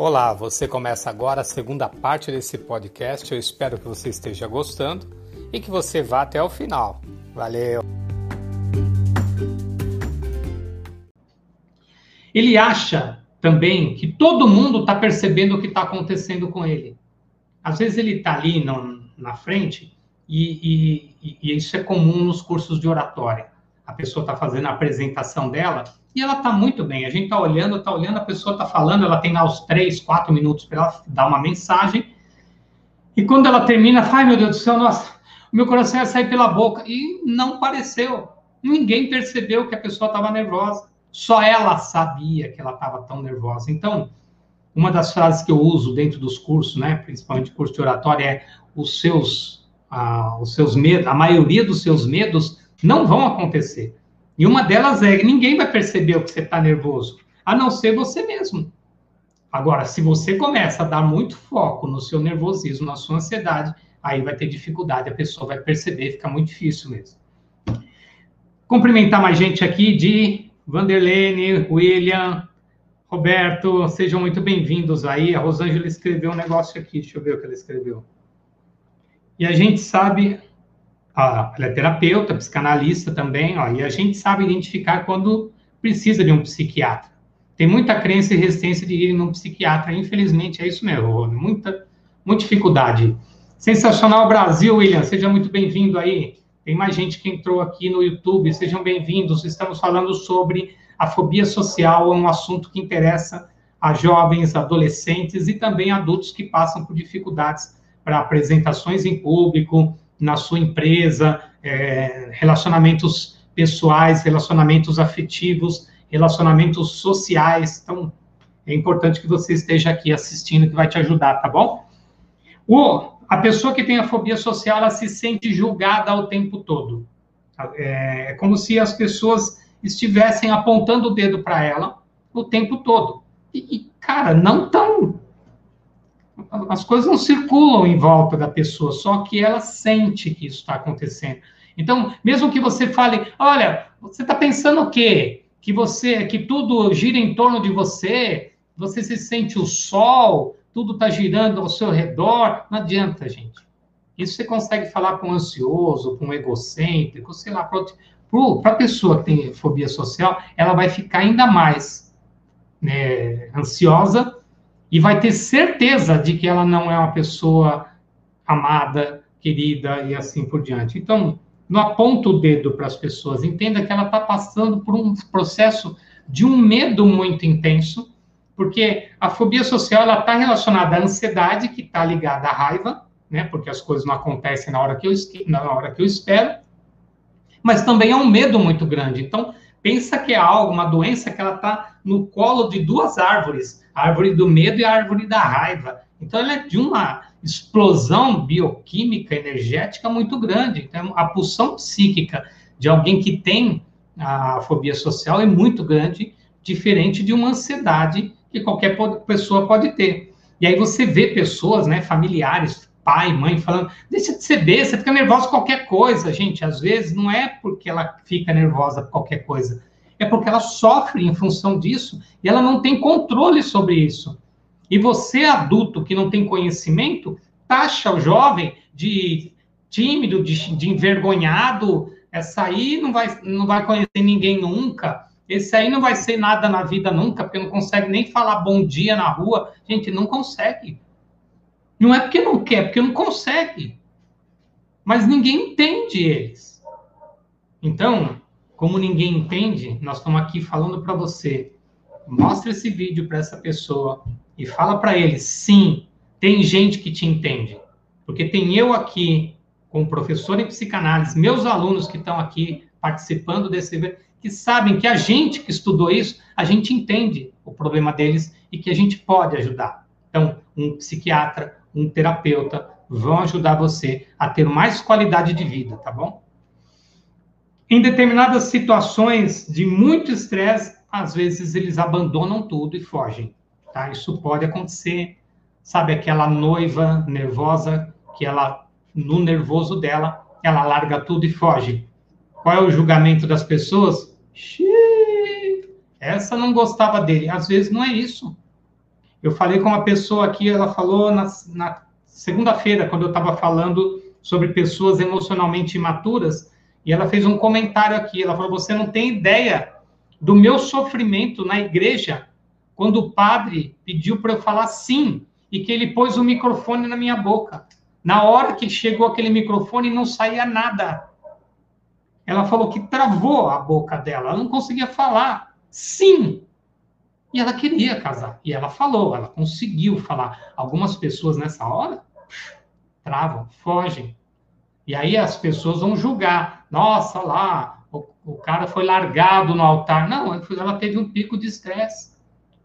Olá, você começa agora a segunda parte desse podcast. Eu espero que você esteja gostando e que você vá até o final. Valeu! Ele acha também que todo mundo está percebendo o que está acontecendo com ele. Às vezes ele está ali no, na frente e, e, e isso é comum nos cursos de oratória. A pessoa está fazendo a apresentação dela e ela está muito bem. A gente está olhando, está olhando, a pessoa está falando, ela tem lá os três, quatro minutos para ela dar uma mensagem. E quando ela termina, ai meu Deus do céu, nossa, meu coração ia sair pela boca. E não pareceu. Ninguém percebeu que a pessoa estava nervosa. Só ela sabia que ela estava tão nervosa. Então, uma das frases que eu uso dentro dos cursos, né, principalmente curso de oratória, é os seus, ah, os seus medos, a maioria dos seus medos não vão acontecer. E uma delas é: ninguém vai perceber o que você está nervoso, a não ser você mesmo. Agora, se você começa a dar muito foco no seu nervosismo, na sua ansiedade, aí vai ter dificuldade, a pessoa vai perceber, fica muito difícil mesmo. Cumprimentar mais gente aqui de Vanderlene, William, Roberto, sejam muito bem-vindos aí. A Rosângela escreveu um negócio aqui, deixa eu ver o que ela escreveu. E a gente sabe ela é terapeuta, psicanalista também, ó, e a gente sabe identificar quando precisa de um psiquiatra. Tem muita crença e resistência de ir num psiquiatra, infelizmente é isso mesmo, muita, muita dificuldade. Sensacional Brasil, William, seja muito bem-vindo aí. Tem mais gente que entrou aqui no YouTube, sejam bem-vindos. Estamos falando sobre a fobia social, é um assunto que interessa a jovens, adolescentes e também adultos que passam por dificuldades para apresentações em público, na sua empresa, é, relacionamentos pessoais, relacionamentos afetivos, relacionamentos sociais. Então, é importante que você esteja aqui assistindo, que vai te ajudar, tá bom? O, a pessoa que tem a fobia social, ela se sente julgada o tempo todo. É, é como se as pessoas estivessem apontando o dedo para ela o tempo todo. E, e, cara, não tão as coisas não circulam em volta da pessoa, só que ela sente que isso está acontecendo. Então, mesmo que você fale, olha, você está pensando o quê? Que você, que tudo gira em torno de você, você se sente o sol, tudo está girando ao seu redor, não adianta, gente. Isso você consegue falar com um ansioso, com um egocêntrico, sei lá, para a pessoa que tem fobia social, ela vai ficar ainda mais né, ansiosa e vai ter certeza de que ela não é uma pessoa amada, querida e assim por diante. Então, não aponta o dedo para as pessoas, entenda que ela está passando por um processo de um medo muito intenso, porque a fobia social ela está relacionada à ansiedade, que está ligada à raiva, né? Porque as coisas não acontecem na hora que eu na hora que eu espero, mas também é um medo muito grande. Então, pensa que é algo, uma doença que ela está no colo de duas árvores a árvore do medo e a árvore da raiva. Então, ela é de uma explosão bioquímica, energética muito grande. Então, a pulsão psíquica de alguém que tem a fobia social é muito grande, diferente de uma ansiedade que qualquer pessoa pode ter. E aí você vê pessoas, né, familiares, pai, mãe, falando, deixa de ser besta, você fica nervosa com qualquer coisa. Gente, às vezes não é porque ela fica nervosa por qualquer coisa, é porque ela sofre em função disso e ela não tem controle sobre isso. E você, adulto que não tem conhecimento, taxa o jovem de tímido, de, de envergonhado. Essa aí não vai, não vai conhecer ninguém nunca. Esse aí não vai ser nada na vida nunca, porque não consegue nem falar bom dia na rua. Gente, não consegue. Não é porque não quer, é porque não consegue. Mas ninguém entende eles. Então, como ninguém entende, nós estamos aqui falando para você. Mostra esse vídeo para essa pessoa e fala para ele: sim, tem gente que te entende. Porque tem eu aqui, como professor em psicanálise, meus alunos que estão aqui participando desse evento, que sabem que a gente que estudou isso, a gente entende o problema deles e que a gente pode ajudar. Então, um psiquiatra, um terapeuta vão ajudar você a ter mais qualidade de vida, tá bom? Em determinadas situações de muito estresse, às vezes eles abandonam tudo e fogem. Tá? Isso pode acontecer. Sabe aquela noiva nervosa que ela, no nervoso dela, ela larga tudo e foge. Qual é o julgamento das pessoas? Xiii, essa não gostava dele. Às vezes não é isso. Eu falei com uma pessoa aqui, ela falou na, na segunda-feira, quando eu estava falando sobre pessoas emocionalmente imaturas, e ela fez um comentário aqui. Ela falou: Você não tem ideia do meu sofrimento na igreja quando o padre pediu para eu falar sim e que ele pôs o microfone na minha boca. Na hora que chegou aquele microfone, não saía nada. Ela falou que travou a boca dela, ela não conseguia falar. Sim! E ela queria casar. E ela falou, ela conseguiu falar. Algumas pessoas nessa hora travam, fogem. E aí as pessoas vão julgar. Nossa, lá, o, o cara foi largado no altar. Não, ela teve um pico de estresse,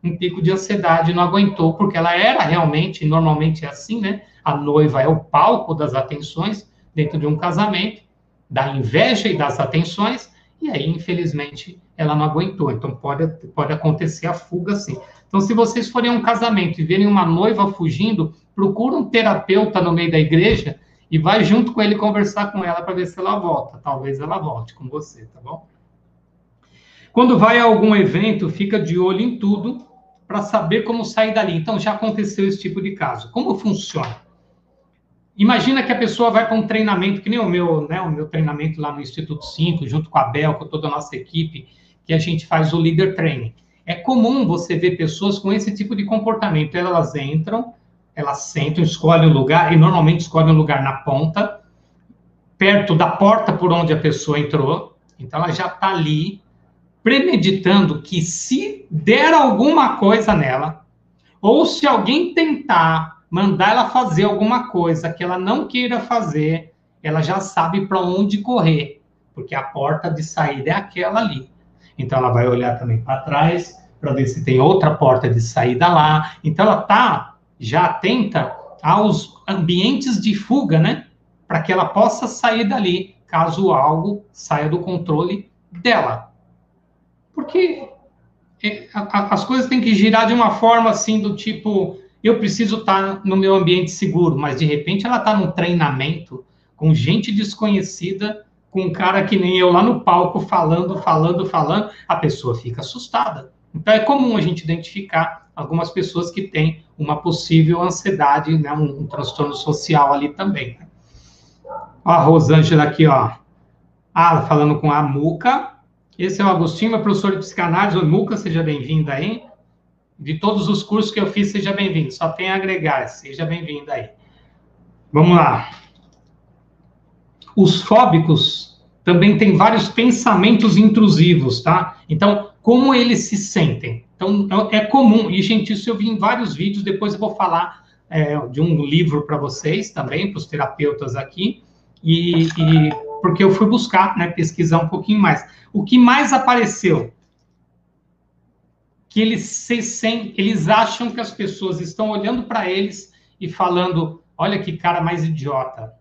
um pico de ansiedade, não aguentou, porque ela era realmente, normalmente é assim, né? A noiva é o palco das atenções dentro de um casamento, da inveja e das atenções, e aí, infelizmente, ela não aguentou. Então, pode, pode acontecer a fuga, sim. Então, se vocês forem a um casamento e verem uma noiva fugindo, procura um terapeuta no meio da igreja e vai junto com ele conversar com ela para ver se ela volta. Talvez ela volte com você, tá bom? Quando vai a algum evento, fica de olho em tudo para saber como sair dali. Então, já aconteceu esse tipo de caso. Como funciona? Imagina que a pessoa vai para um treinamento, que nem o meu, né, o meu treinamento lá no Instituto 5, junto com a Bel, com toda a nossa equipe, que a gente faz o Leader Training. É comum você ver pessoas com esse tipo de comportamento. Elas entram, elas sentam, escolhem um lugar, e normalmente escolhem um lugar na ponta, perto da porta por onde a pessoa entrou. Então, ela já está ali, premeditando que se der alguma coisa nela, ou se alguém tentar mandar ela fazer alguma coisa que ela não queira fazer, ela já sabe para onde correr, porque a porta de saída é aquela ali. Então ela vai olhar também para trás para ver se tem outra porta de saída lá. Então ela está já atenta aos ambientes de fuga, né? Para que ela possa sair dali, caso algo saia do controle dela. Porque é, as coisas têm que girar de uma forma assim do tipo eu preciso estar no meu ambiente seguro, mas de repente ela está num treinamento com gente desconhecida, com um cara que nem eu lá no palco falando, falando, falando, a pessoa fica assustada. Então é comum a gente identificar algumas pessoas que têm uma possível ansiedade, né, um, um transtorno social ali também. Né? Ó, a Rosângela aqui, ó. Ah, falando com a Muca. Esse é o Agostinho, meu professor de psicanálise. Oi, Muca, seja bem-vinda aí de todos os cursos que eu fiz, seja bem-vindo. Só tem a agregar, seja bem-vindo aí. Vamos lá. Os fóbicos também têm vários pensamentos intrusivos, tá? Então, como eles se sentem? Então, é comum, e gente, isso eu vi em vários vídeos, depois eu vou falar é, de um livro para vocês também, para os terapeutas aqui, e, e porque eu fui buscar, né, pesquisar um pouquinho mais. O que mais apareceu? Que eles se eles acham que as pessoas estão olhando para eles e falando: olha que cara mais idiota.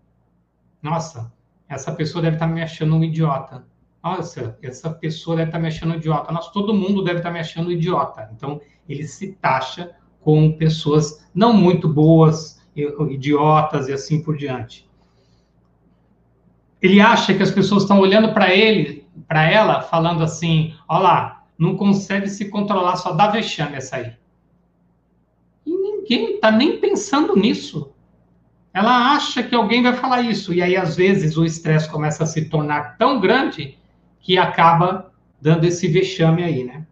Nossa, essa pessoa deve estar tá me achando um idiota. Nossa, essa pessoa deve estar tá me achando idiota. Nossa, todo mundo deve estar tá me achando um idiota. Então, ele se taxa com pessoas não muito boas, idiotas e assim por diante. Ele acha que as pessoas estão olhando para ele, para ela, falando assim: olha lá, não consegue se controlar, só dá vexame essa aí. E ninguém está nem pensando nisso. Ela acha que alguém vai falar isso. E aí, às vezes, o estresse começa a se tornar tão grande que acaba dando esse vexame aí, né?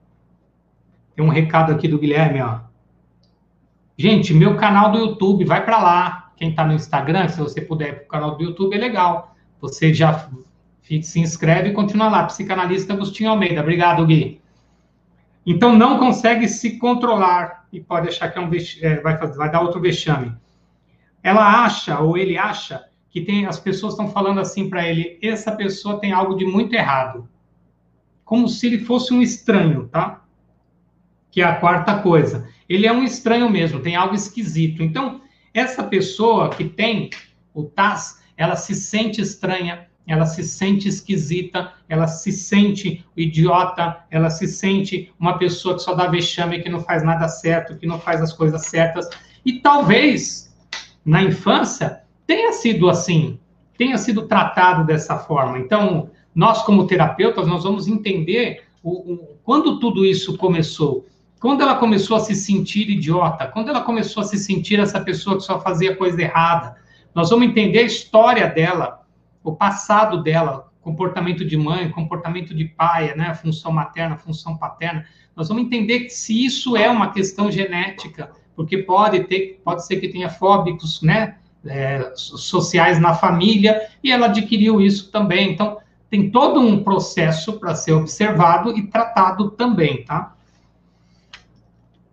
Tem um recado aqui do Guilherme, ó. Gente, meu canal do YouTube, vai para lá. Quem está no Instagram, se você puder para o canal do YouTube, é legal. Você já se inscreve e continua lá. Psicanalista Agostinho Almeida. Obrigado, Gui. Então, não consegue se controlar e pode achar que é um é, vai, fazer, vai dar outro vexame. Ela acha, ou ele acha, que tem as pessoas estão falando assim para ele: essa pessoa tem algo de muito errado. Como se ele fosse um estranho, tá? Que é a quarta coisa. Ele é um estranho mesmo, tem algo esquisito. Então, essa pessoa que tem o TAS, ela se sente estranha, ela se sente esquisita, ela se sente idiota, ela se sente uma pessoa que só dá vexame, que não faz nada certo, que não faz as coisas certas. E talvez na infância tenha sido assim, tenha sido tratado dessa forma. Então, nós como terapeutas, nós vamos entender o, o, quando tudo isso começou. quando ela começou a se sentir idiota, quando ela começou a se sentir essa pessoa que só fazia coisa errada, nós vamos entender a história dela, o passado dela, comportamento de mãe, comportamento de pai, né, função materna, função paterna. Nós vamos entender se isso é uma questão genética, porque pode ter, pode ser que tenha fóbicos, né, é, sociais na família e ela adquiriu isso também. Então tem todo um processo para ser observado e tratado também, tá?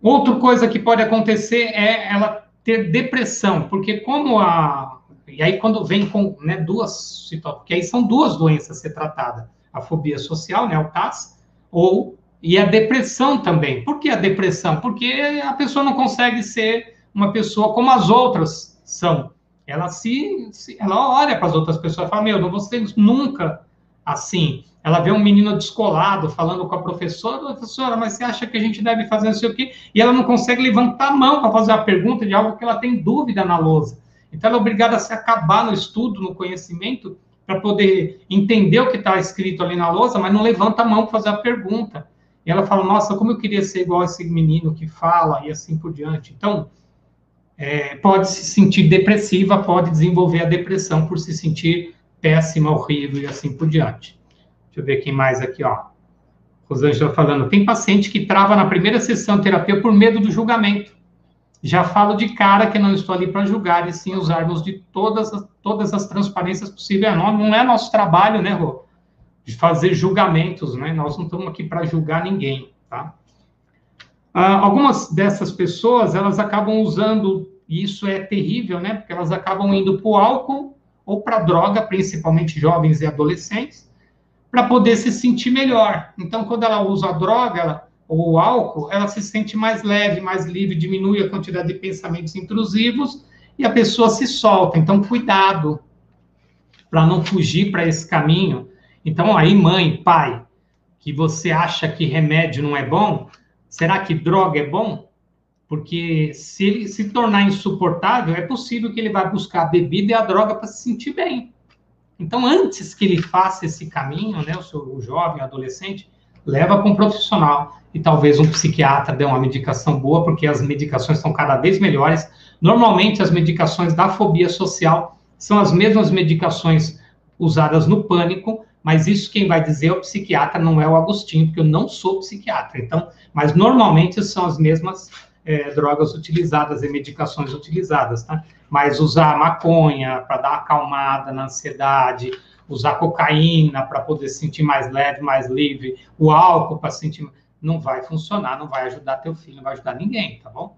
Outra coisa que pode acontecer é ela ter depressão, porque como a e aí quando vem com né, duas situações, porque aí são duas doenças a ser tratadas, a fobia social, né, o TAS, ou e a depressão também. Por que a depressão? Porque a pessoa não consegue ser uma pessoa como as outras são. Ela se, se ela olha para as outras pessoas e fala: "Meu, não vou ser nunca assim". Ela vê um menino descolado falando com a professora, professora, mas você acha que a gente deve fazer não sei o quê? E ela não consegue levantar a mão para fazer a pergunta de algo que ela tem dúvida na lousa. Então, ela é obrigada a se acabar no estudo, no conhecimento, para poder entender o que está escrito ali na lousa, mas não levanta a mão para fazer a pergunta. E ela fala, nossa, como eu queria ser igual esse menino que fala, e assim por diante. Então, é, pode se sentir depressiva, pode desenvolver a depressão por se sentir péssima, horrível e assim por diante. Deixa eu ver quem mais aqui, ó. Rosângela falando, tem paciente que trava na primeira sessão de terapia por medo do julgamento. Já falo de cara que não estou ali para julgar, e sim usarmos de todas as, todas as transparências possíveis. Não, não é nosso trabalho, né, Rô? De fazer julgamentos, né? Nós não estamos aqui para julgar ninguém, tá? Ah, algumas dessas pessoas, elas acabam usando, e isso é terrível, né? Porque elas acabam indo para o álcool ou para droga, principalmente jovens e adolescentes, para poder se sentir melhor. Então, quando ela usa a droga ela, ou o álcool, ela se sente mais leve, mais livre, diminui a quantidade de pensamentos intrusivos e a pessoa se solta. Então, cuidado para não fugir para esse caminho. Então, aí, mãe, pai, que você acha que remédio não é bom, será que droga é bom? Porque se ele se tornar insuportável, é possível que ele vá buscar a bebida e a droga para se sentir bem. Então, antes que ele faça esse caminho, né, o, seu, o jovem, o adolescente, leva para um profissional e talvez um psiquiatra dê uma medicação boa, porque as medicações são cada vez melhores. Normalmente, as medicações da fobia social são as mesmas medicações usadas no pânico, mas isso quem vai dizer é o psiquiatra, não é o Agostinho, porque eu não sou psiquiatra. Então, mas normalmente são as mesmas é, drogas utilizadas e medicações utilizadas, tá? Mas usar maconha para dar acalmada na ansiedade, usar cocaína para poder se sentir mais leve, mais livre, o álcool para sentir não vai funcionar, não vai ajudar teu filho, não vai ajudar ninguém, tá bom?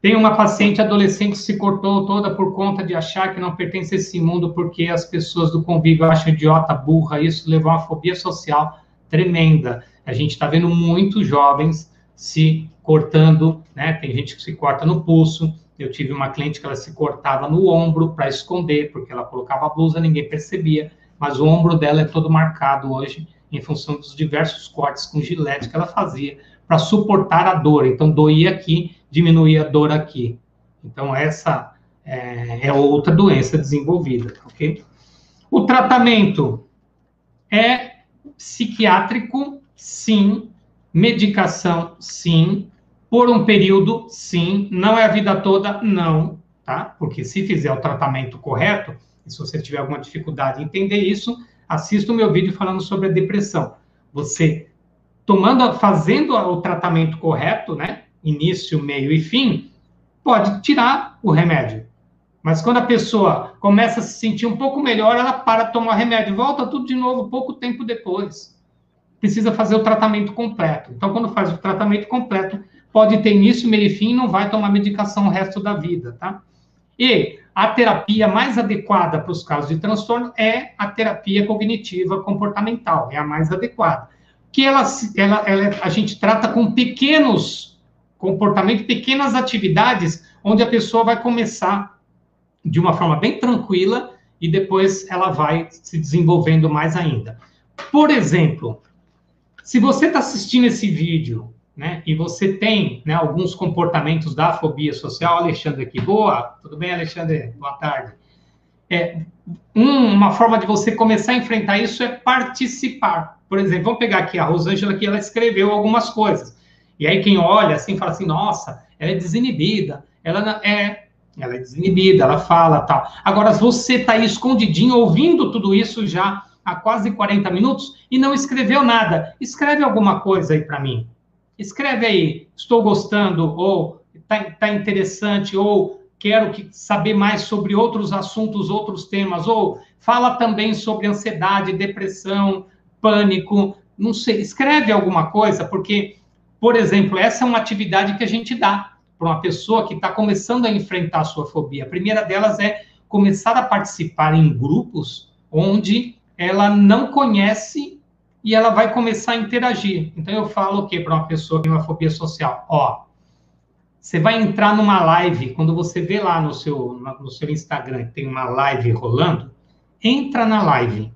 Tem uma paciente adolescente que se cortou toda por conta de achar que não pertence a esse mundo porque as pessoas do convívio acham idiota, burra, isso levou a uma fobia social tremenda. A gente está vendo muitos jovens se cortando, né? Tem gente que se corta no pulso. Eu tive uma cliente que ela se cortava no ombro para esconder, porque ela colocava a blusa, ninguém percebia, mas o ombro dela é todo marcado hoje em função dos diversos cortes com gilete que ela fazia para suportar a dor. Então, doía aqui, diminuía a dor aqui. Então, essa é, é outra doença desenvolvida, ok? O tratamento é psiquiátrico, sim. Medicação, sim. Por um período, sim. Não é a vida toda, não. Tá? Porque se fizer o tratamento correto, e se você tiver alguma dificuldade em entender isso, assista o meu vídeo falando sobre a depressão. Você tomando, fazendo o tratamento correto, né? Início, meio e fim, pode tirar o remédio. Mas quando a pessoa começa a se sentir um pouco melhor, ela para de tomar remédio, volta tudo de novo pouco tempo depois precisa fazer o tratamento completo. Então, quando faz o tratamento completo, pode ter início, meio e fim, não vai tomar medicação o resto da vida, tá? E a terapia mais adequada para os casos de transtorno é a terapia cognitiva comportamental, é a mais adequada. Que ela, ela, ela a gente trata com pequenos comportamentos, pequenas atividades, onde a pessoa vai começar de uma forma bem tranquila e depois ela vai se desenvolvendo mais ainda. Por exemplo, se você está assistindo esse vídeo, né, e você tem né, alguns comportamentos da fobia social, Alexandre aqui, boa, tudo bem, Alexandre? Boa tarde. É, um, uma forma de você começar a enfrentar isso é participar. Por exemplo, vamos pegar aqui a Rosângela, que ela escreveu algumas coisas. E aí quem olha assim fala assim, nossa, ela é desinibida, ela é, ela é desinibida, ela fala tal. Agora você está aí escondidinho ouvindo tudo isso já há quase 40 minutos e não escreveu nada. Escreve alguma coisa aí para mim. Escreve aí, estou gostando ou está tá interessante ou quero que, saber mais sobre outros assuntos, outros temas, ou fala também sobre ansiedade, depressão, pânico, não sei, escreve alguma coisa, porque, por exemplo, essa é uma atividade que a gente dá para uma pessoa que está começando a enfrentar a sua fobia. A primeira delas é começar a participar em grupos onde ela não conhece e ela vai começar a interagir. Então eu falo o quê para uma pessoa que tem uma fobia social? Ó, você vai entrar numa live, quando você vê lá no seu, no seu Instagram que tem uma live rolando, entra na live.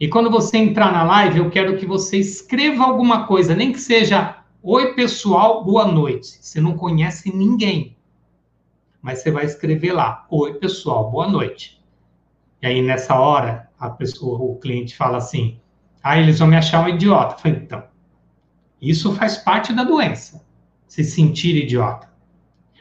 E quando você entrar na live, eu quero que você escreva alguma coisa, nem que seja Oi, pessoal, boa noite. Você não conhece ninguém, mas você vai escrever lá: Oi, pessoal, boa noite. E aí, nessa hora, a pessoa, o cliente fala assim: Ah, eles vão me achar um idiota. Eu falei, então, isso faz parte da doença, se sentir idiota.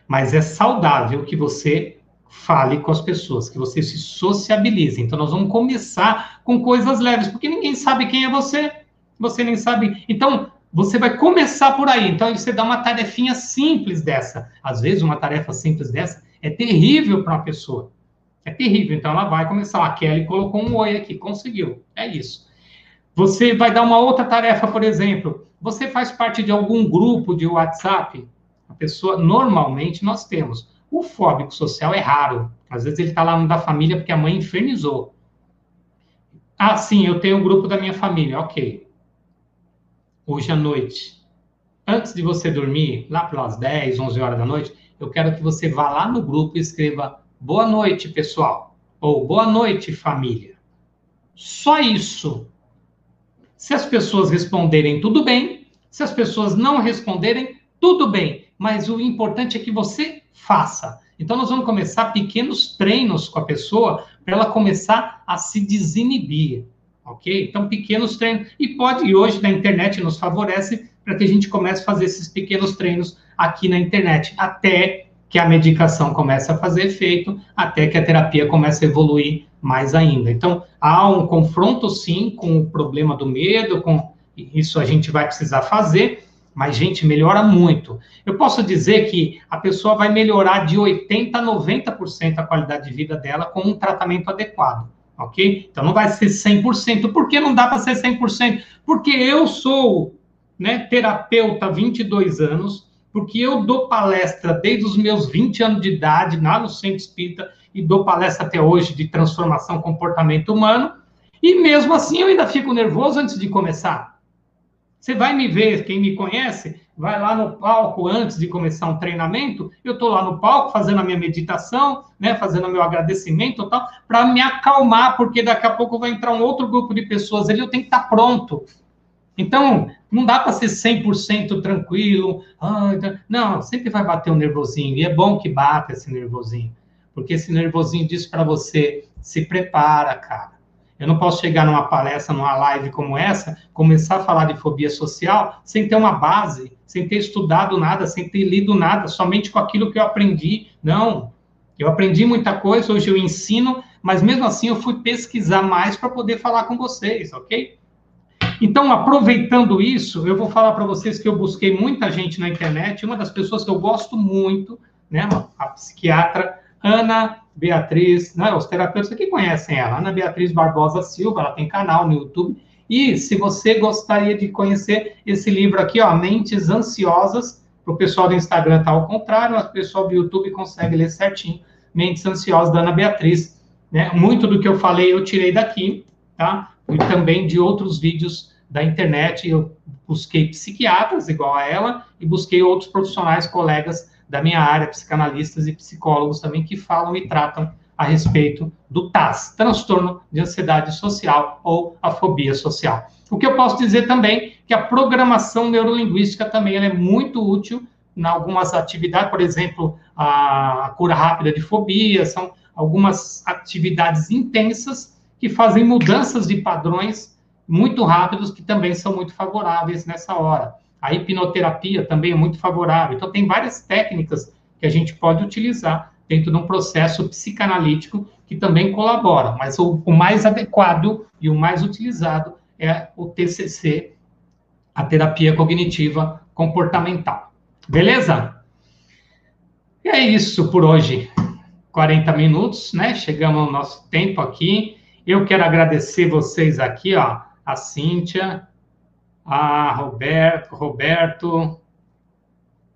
Mas é saudável que você fale com as pessoas, que você se sociabilize. Então, nós vamos começar com coisas leves, porque ninguém sabe quem é você, você nem sabe. Então, você vai começar por aí. Então, você dá uma tarefinha simples dessa. Às vezes, uma tarefa simples dessa é terrível para uma pessoa. É terrível. Então, ela vai começar. A Kelly colocou um oi aqui, conseguiu. É isso. Você vai dar uma outra tarefa, por exemplo. Você faz parte de algum grupo de WhatsApp? A pessoa, normalmente, nós temos. O fóbico social é raro. Às vezes, ele está lá no da família porque a mãe infernizou. Ah, sim, eu tenho um grupo da minha família. Ok hoje à noite, antes de você dormir, lá pelas 10, 11 horas da noite, eu quero que você vá lá no grupo e escreva boa noite, pessoal, ou boa noite, família. Só isso. Se as pessoas responderem, tudo bem. Se as pessoas não responderem, tudo bem. Mas o importante é que você faça. Então, nós vamos começar pequenos treinos com a pessoa para ela começar a se desinibir ok? Então, pequenos treinos. E pode, e hoje na internet nos favorece para que a gente comece a fazer esses pequenos treinos aqui na internet, até que a medicação comece a fazer efeito, até que a terapia comece a evoluir mais ainda. Então, há um confronto, sim, com o problema do medo, com isso a gente vai precisar fazer, mas, gente, melhora muito. Eu posso dizer que a pessoa vai melhorar de 80% a 90% a qualidade de vida dela com um tratamento adequado ok? Então não vai ser 100%. Por que não dá para ser 100%? Porque eu sou né, terapeuta há 22 anos, porque eu dou palestra desde os meus 20 anos de idade lá no Centro Espírita e dou palestra até hoje de transformação comportamento humano, e mesmo assim eu ainda fico nervoso antes de começar. Você vai me ver, quem me conhece, vai lá no palco antes de começar um treinamento, eu estou lá no palco fazendo a minha meditação, né, fazendo o meu agradecimento tal, para me acalmar, porque daqui a pouco vai entrar um outro grupo de pessoas ali, eu tenho que estar tá pronto. Então, não dá para ser 100% tranquilo. não, sempre vai bater um nervosinho, e é bom que bata esse nervosinho, porque esse nervosinho diz para você, se prepara, cara eu não posso chegar numa palestra, numa live como essa, começar a falar de fobia social sem ter uma base, sem ter estudado nada, sem ter lido nada, somente com aquilo que eu aprendi. Não. Eu aprendi muita coisa, hoje eu ensino, mas mesmo assim eu fui pesquisar mais para poder falar com vocês, ok? Então, aproveitando isso, eu vou falar para vocês que eu busquei muita gente na internet. Uma das pessoas que eu gosto muito, né, a psiquiatra Ana Beatriz, né, os terapeutas aqui conhecem ela, Ana Beatriz Barbosa Silva, ela tem canal no YouTube. E se você gostaria de conhecer esse livro aqui, ó, Mentes Ansiosas, para o pessoal do Instagram tá ao contrário, o pessoal do YouTube consegue ler certinho. Mentes Ansiosas da Ana Beatriz. Né? Muito do que eu falei eu tirei daqui, tá? E também de outros vídeos da internet. Eu busquei psiquiatras igual a ela e busquei outros profissionais, colegas da minha área, psicanalistas e psicólogos também, que falam e tratam a respeito do TAS, transtorno de ansiedade social ou a fobia social. O que eu posso dizer também é que a programação neurolinguística também é muito útil em algumas atividades, por exemplo, a cura rápida de fobia, são algumas atividades intensas que fazem mudanças de padrões muito rápidos que também são muito favoráveis nessa hora A hipnoterapia também é muito favorável. Então, tem várias técnicas que a gente pode utilizar dentro de um processo psicanalítico que também colabora, mas o, o mais adequado e o mais utilizado é o TCC, a terapia cognitiva comportamental. Beleza? E é isso por hoje. 40 minutos, né? Chegamos ao nosso tempo aqui. Eu quero agradecer vocês aqui, ó, a Cíntia, a Roberto, Roberto,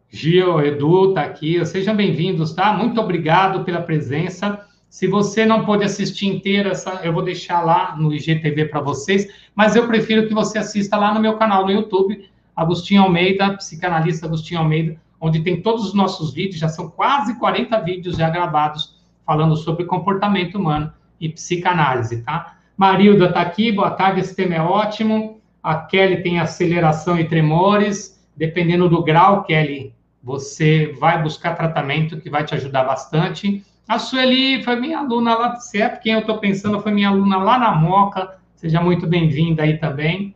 Gil, Edu, tá aqui. Sejam bem-vindos, tá? Muito obrigado pela presença. Se você não pôde assistir inteira, eu vou deixar lá no IGTV para vocês, mas eu prefiro que você assista lá no meu canal no YouTube, Agostinho Almeida, psicanalista Agostinho Almeida, onde tem todos os nossos vídeos, já são quase 40 vídeos já gravados falando sobre comportamento humano e psicanálise, tá? Marilda está aqui, boa tarde, esse tema é ótimo. A Kelly tem aceleração e tremores. Dependendo do grau, Kelly, você vai buscar tratamento que vai te ajudar bastante. A Sueli foi minha aluna lá, se é quem eu estou pensando, foi minha aluna lá na Moca. Seja muito bem-vinda aí também.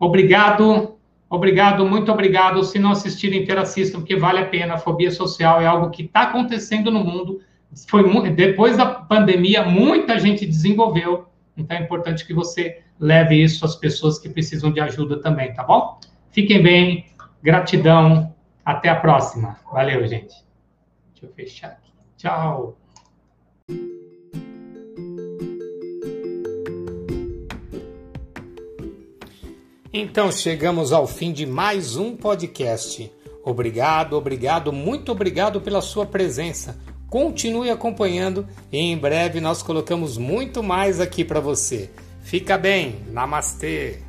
Obrigado, obrigado, muito obrigado. Se não assistirem inteiro, assistam, porque vale a pena. A fobia social é algo que está acontecendo no mundo. Foi depois da pandemia, muita gente desenvolveu. Então é importante que você leve isso às pessoas que precisam de ajuda também, tá bom? Fiquem bem, gratidão. Até a próxima. Valeu, gente. Deixa eu fechar aqui. Tchau. Então chegamos ao fim de mais um podcast. Obrigado, obrigado, muito obrigado pela sua presença. Continue acompanhando e em breve nós colocamos muito mais aqui para você. Fica bem, namastê!